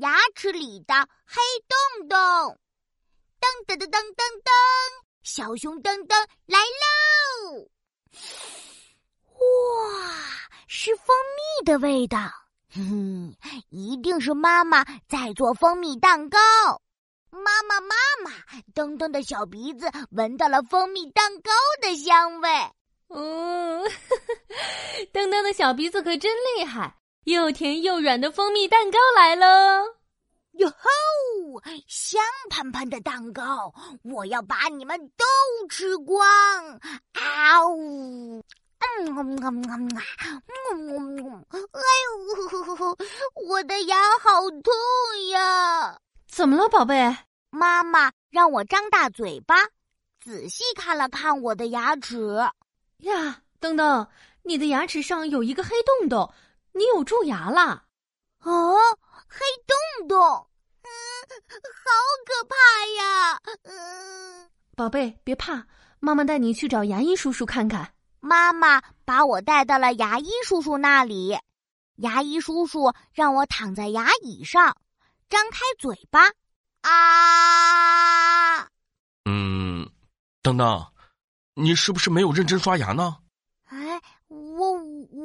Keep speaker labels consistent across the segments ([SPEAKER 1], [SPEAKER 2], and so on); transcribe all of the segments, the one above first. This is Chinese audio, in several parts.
[SPEAKER 1] 牙齿里的黑洞洞。噔噔噔噔噔噔，小熊噔噔来喽！哇，是蜂蜜的味道，哼，一定是妈妈在做蜂蜜蛋糕。妈妈，妈妈，噔噔的小鼻子闻到了蜂蜜蛋糕的香味。
[SPEAKER 2] 嗯，噔噔的小鼻子可真厉害，又甜又软的蜂蜜蛋糕来喽！
[SPEAKER 1] 哟吼，香喷喷的蛋糕，我要把你们都吃光！啊呜！嗯嗯嗯嗯嗯，哎呦，我的牙好痛呀！
[SPEAKER 2] 怎么了，宝贝？
[SPEAKER 1] 妈妈让我张大嘴巴，仔细看了看我的牙齿。
[SPEAKER 2] 呀，等等，你的牙齿上有一个黑洞洞，你有蛀牙了。
[SPEAKER 1] 哦，黑洞洞，嗯，好可怕呀！
[SPEAKER 2] 嗯，宝贝，别怕，妈妈带你去找牙医叔叔看看。
[SPEAKER 1] 妈妈把我带到了牙医叔叔那里，牙医叔叔让我躺在牙椅上，张开嘴巴。啊，
[SPEAKER 3] 嗯，等等，你是不是没有认真刷牙呢？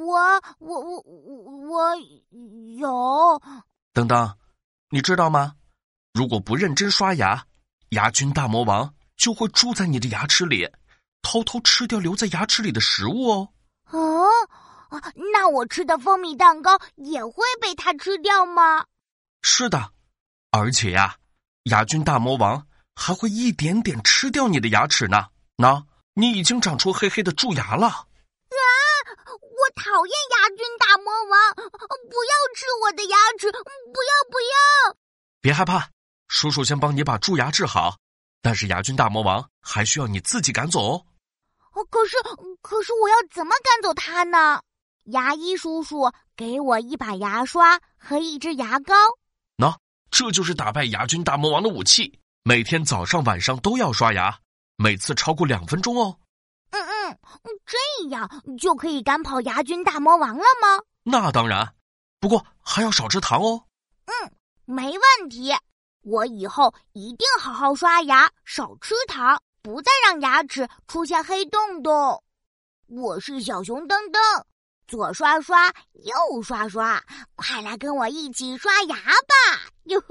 [SPEAKER 1] 我我我我我有。
[SPEAKER 3] 等等，你知道吗？如果不认真刷牙，牙菌大魔王就会住在你的牙齿里，偷偷吃掉留在牙齿里的食物哦。
[SPEAKER 1] 哦，那我吃的蜂蜜蛋糕也会被它吃掉吗？
[SPEAKER 3] 是的，而且呀。牙菌大魔王还会一点点吃掉你的牙齿呢。那，你已经长出黑黑的蛀牙了。
[SPEAKER 1] 讨厌牙菌大魔王，不要吃我的牙齿！不要不要！
[SPEAKER 3] 别害怕，叔叔先帮你把蛀牙治好。但是牙菌大魔王还需要你自己赶走哦。
[SPEAKER 1] 哦，可是可是我要怎么赶走它呢？牙医叔叔给我一把牙刷和一支牙膏。
[SPEAKER 3] 喏这就是打败牙菌大魔王的武器。每天早上晚上都要刷牙，每次超过两分钟哦。
[SPEAKER 1] 嗯嗯，这样就可以赶跑牙菌大魔王了吗？
[SPEAKER 3] 那当然，不过还要少吃糖哦。
[SPEAKER 1] 嗯，没问题。我以后一定好好刷牙，少吃糖，不再让牙齿出现黑洞洞。我是小熊噔噔。左刷刷，右刷刷，快来跟我一起刷牙吧！哟吼！